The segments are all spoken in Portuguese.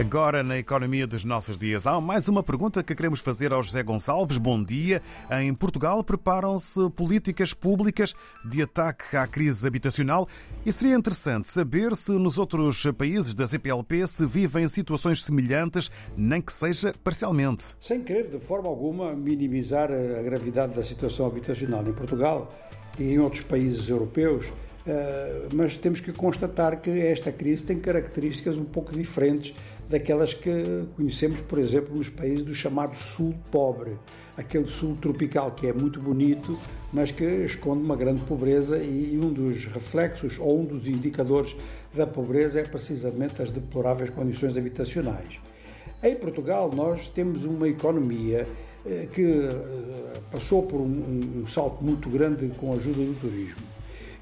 Agora, na economia dos nossos dias, há mais uma pergunta que queremos fazer ao José Gonçalves. Bom dia. Em Portugal preparam-se políticas públicas de ataque à crise habitacional e seria interessante saber se nos outros países da CPLP se vivem situações semelhantes, nem que seja parcialmente. Sem querer, de forma alguma, minimizar a gravidade da situação habitacional em Portugal e em outros países europeus, eh, mas temos que constatar que esta crise tem características um pouco diferentes daquelas que conhecemos, por exemplo, nos países do chamado Sul pobre, aquele Sul tropical que é muito bonito, mas que esconde uma grande pobreza e um dos reflexos ou um dos indicadores da pobreza é precisamente as deploráveis condições habitacionais. Em Portugal, nós temos uma economia eh, que eh, passou por um, salto muito grande com a ajuda do turismo.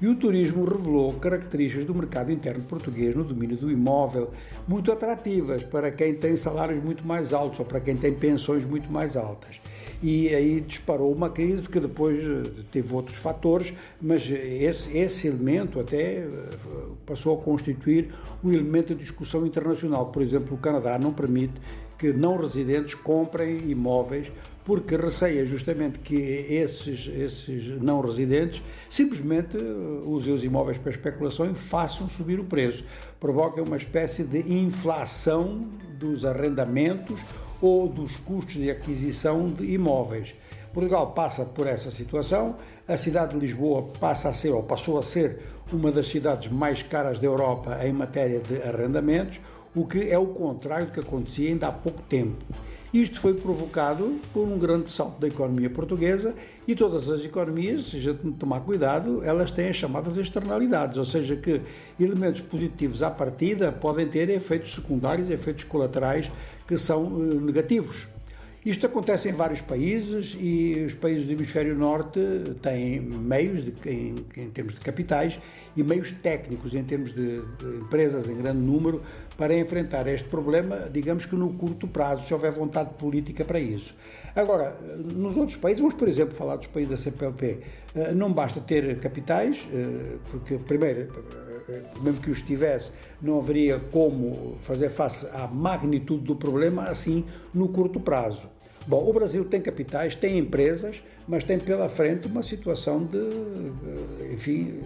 E o turismo revelou características do mercado interno português no domínio do imóvel muito atrativas para quem tem salários muito mais altos ou para quem tem pensões muito mais altas. E aí disparou uma crise que depois eh, teve outros fatores, mas esse, esse elemento até eh, passou a constituir um elemento de discussão internacional. Por exemplo, o Canadá não permite que não residentes comprem imóveis porque receia justamente que esses, esses não residentes simplesmente uh, usem os imóveis para especulação e façam subir o preço. Provoca uma espécie de inflação dos arrendamentos ou dos custos de aquisição de imóveis. Portugal passa por essa situação, a cidade de Lisboa passa a ser, ou passou a ser, uma das cidades mais caras da Europa em matéria de arrendamentos, o que é o contrário do que acontecia ainda há pouco tempo. Isto foi provocado por um grande salto da economia portuguesa e todas as economias, se a gente tomar cuidado, elas têm as chamadas externalidades, ou seja, que elementos positivos à partida podem ter efeitos secundários, efeitos colaterais que são eh, negativos. Isto acontece em vários países e os países do hemisfério norte têm meios, de, em, em, termos de capitais, e meios técnicos, em termos de, de, empresas em grande número, para enfrentar este problema, digamos que no curto prazo, se houver vontade política para isso. Agora, nos outros países, vamos, por exemplo, falar dos países da CPLP, eh, não basta ter capitais, eh, porque, primeiro, mesmo que os tivesse, não haveria como fazer face à magnitude do problema assim no curto prazo. Bom, o Brasil tem capitais, tem empresas, mas tem pela frente uma situação de, enfim,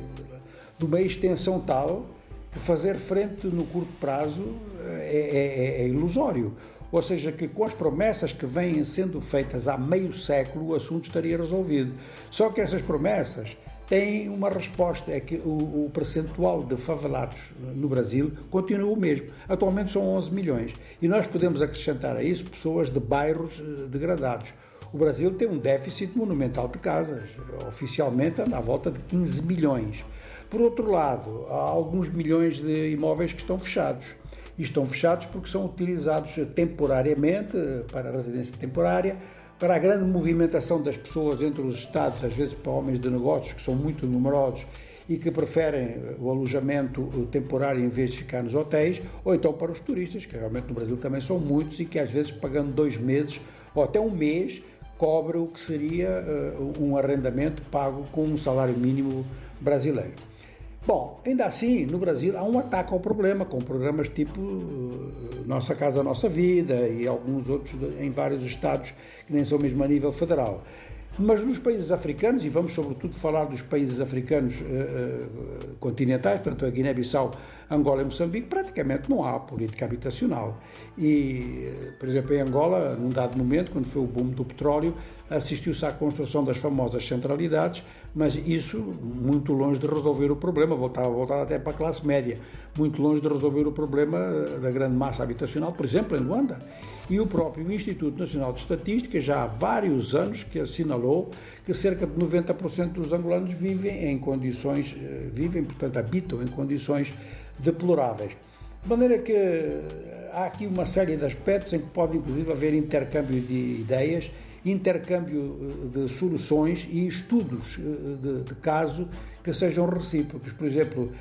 de uma extensão tal que fazer frente no curto prazo é, é, é ilusório. Ou seja, que com as promessas que vêm sendo feitas há meio século, o assunto estaria resolvido. Só que essas promessas tem uma resposta, é que o, o, percentual de favelados no Brasil continua o mesmo. Atualmente são 11 milhões e nós podemos acrescentar a isso pessoas de bairros eh, degradados. O Brasil tem um déficit monumental de casas, oficialmente anda à volta de 15 milhões. Por outro lado, há alguns milhões de imóveis que estão fechados. E estão fechados porque são utilizados temporariamente para residência temporária, para a grande movimentação das pessoas entre os Estados, às vezes para homens de negócios que são muito numerosos e que preferem o alojamento temporário em vez de ficar nos hotéis, ou então para os turistas, que realmente no Brasil também são muitos e que às vezes pagando dois meses ou até um mês cobra o que seria uh, um arrendamento pago com um salário mínimo brasileiro. Bom, ainda assim, no Brasil há um ataque ao problema, com programas tipo uh, Nossa Casa Nossa Vida e alguns outros em vários estados que nem são mesmo a nível federal. Mas nos países africanos, e vamos sobretudo falar dos países africanos uh, uh, continentais, portanto a Guiné-Bissau, Angola e Moçambique, praticamente não há política habitacional. E, por exemplo, em Angola, num dado momento, quando foi o boom do petróleo, assistiu-se à construção das famosas centralidades, mas isso muito longe de resolver o problema, voltava, voltava até para a classe média, muito longe de resolver o problema eh, da grande massa habitacional, por exemplo, em Luanda. E o próprio Instituto Nacional de Estatística já há vários anos que assinalou que cerca de 90% dos angolanos vivem em condições, eh, vivem, portanto, habitam em condições deploráveis. De maneira que eh, há aqui uma série de aspectos em que pode inclusive haver intercâmbio de ideias intercâmbio eh, de soluções e estudos eh, de, de caso que sejam recíprocos. Por exemplo,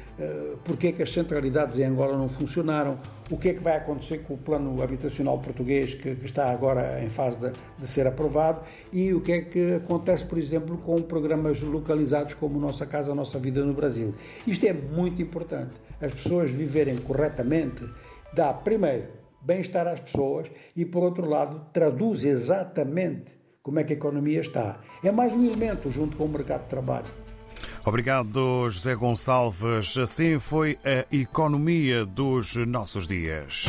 porquê é que as centralidades em Angola não funcionaram, o que é que vai acontecer com o plano habitacional português que, que está agora em fase de, de, ser aprovado e o que é que acontece, por exemplo, com programas localizados como Nossa Casa, Nossa Vida no Brasil. Isto é muito importante. As pessoas viverem corretamente dá, primeiro, bem-estar às pessoas e, por outro lado, traduz exatamente como é que a economia está. É mais um elemento junto com o mercado de trabalho. Obrigado, José Gonçalves. Assim foi a economia dos nossos dias.